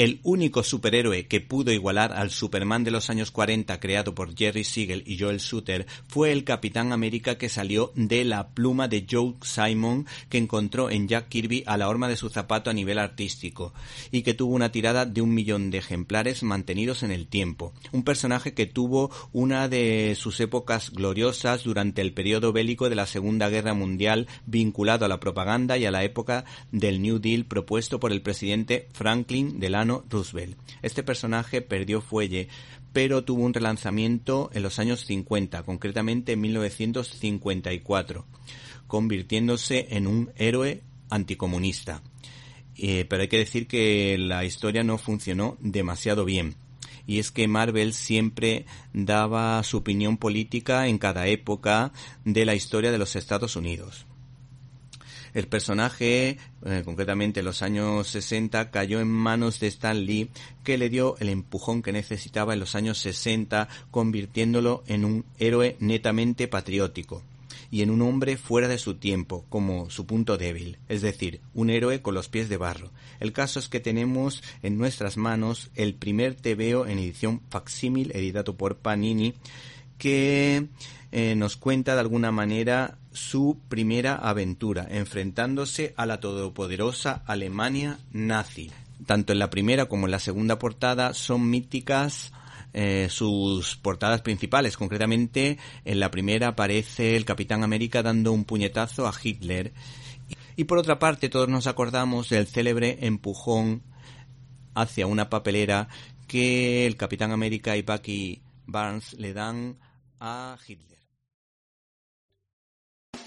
El único superhéroe que pudo igualar al Superman de los años 40 creado por Jerry Siegel y Joel Shooter fue el Capitán América que salió de la pluma de Joe Simon que encontró en Jack Kirby a la horma de su zapato a nivel artístico y que tuvo una tirada de un millón de ejemplares mantenidos en el tiempo. Un personaje que tuvo una de sus épocas gloriosas durante el periodo bélico de la Segunda Guerra Mundial vinculado a la propaganda y a la época del New Deal propuesto por el presidente Franklin Delano Roosevelt. Este personaje perdió fuelle, pero tuvo un relanzamiento en los años 50, concretamente en 1954, convirtiéndose en un héroe anticomunista. Eh, pero hay que decir que la historia no funcionó demasiado bien. Y es que Marvel siempre daba su opinión política en cada época de la historia de los Estados Unidos. El personaje, eh, concretamente en los años 60, cayó en manos de Stan Lee, que le dio el empujón que necesitaba en los años 60, convirtiéndolo en un héroe netamente patriótico y en un hombre fuera de su tiempo, como su punto débil, es decir, un héroe con los pies de barro. El caso es que tenemos en nuestras manos el primer TVO en edición facsímil editado por Panini, que eh, nos cuenta de alguna manera su primera aventura, enfrentándose a la todopoderosa Alemania nazi. Tanto en la primera como en la segunda portada son míticas eh, sus portadas principales. Concretamente, en la primera aparece el Capitán América dando un puñetazo a Hitler. Y por otra parte, todos nos acordamos del célebre empujón hacia una papelera que el Capitán América y Bucky Barnes le dan a Hitler.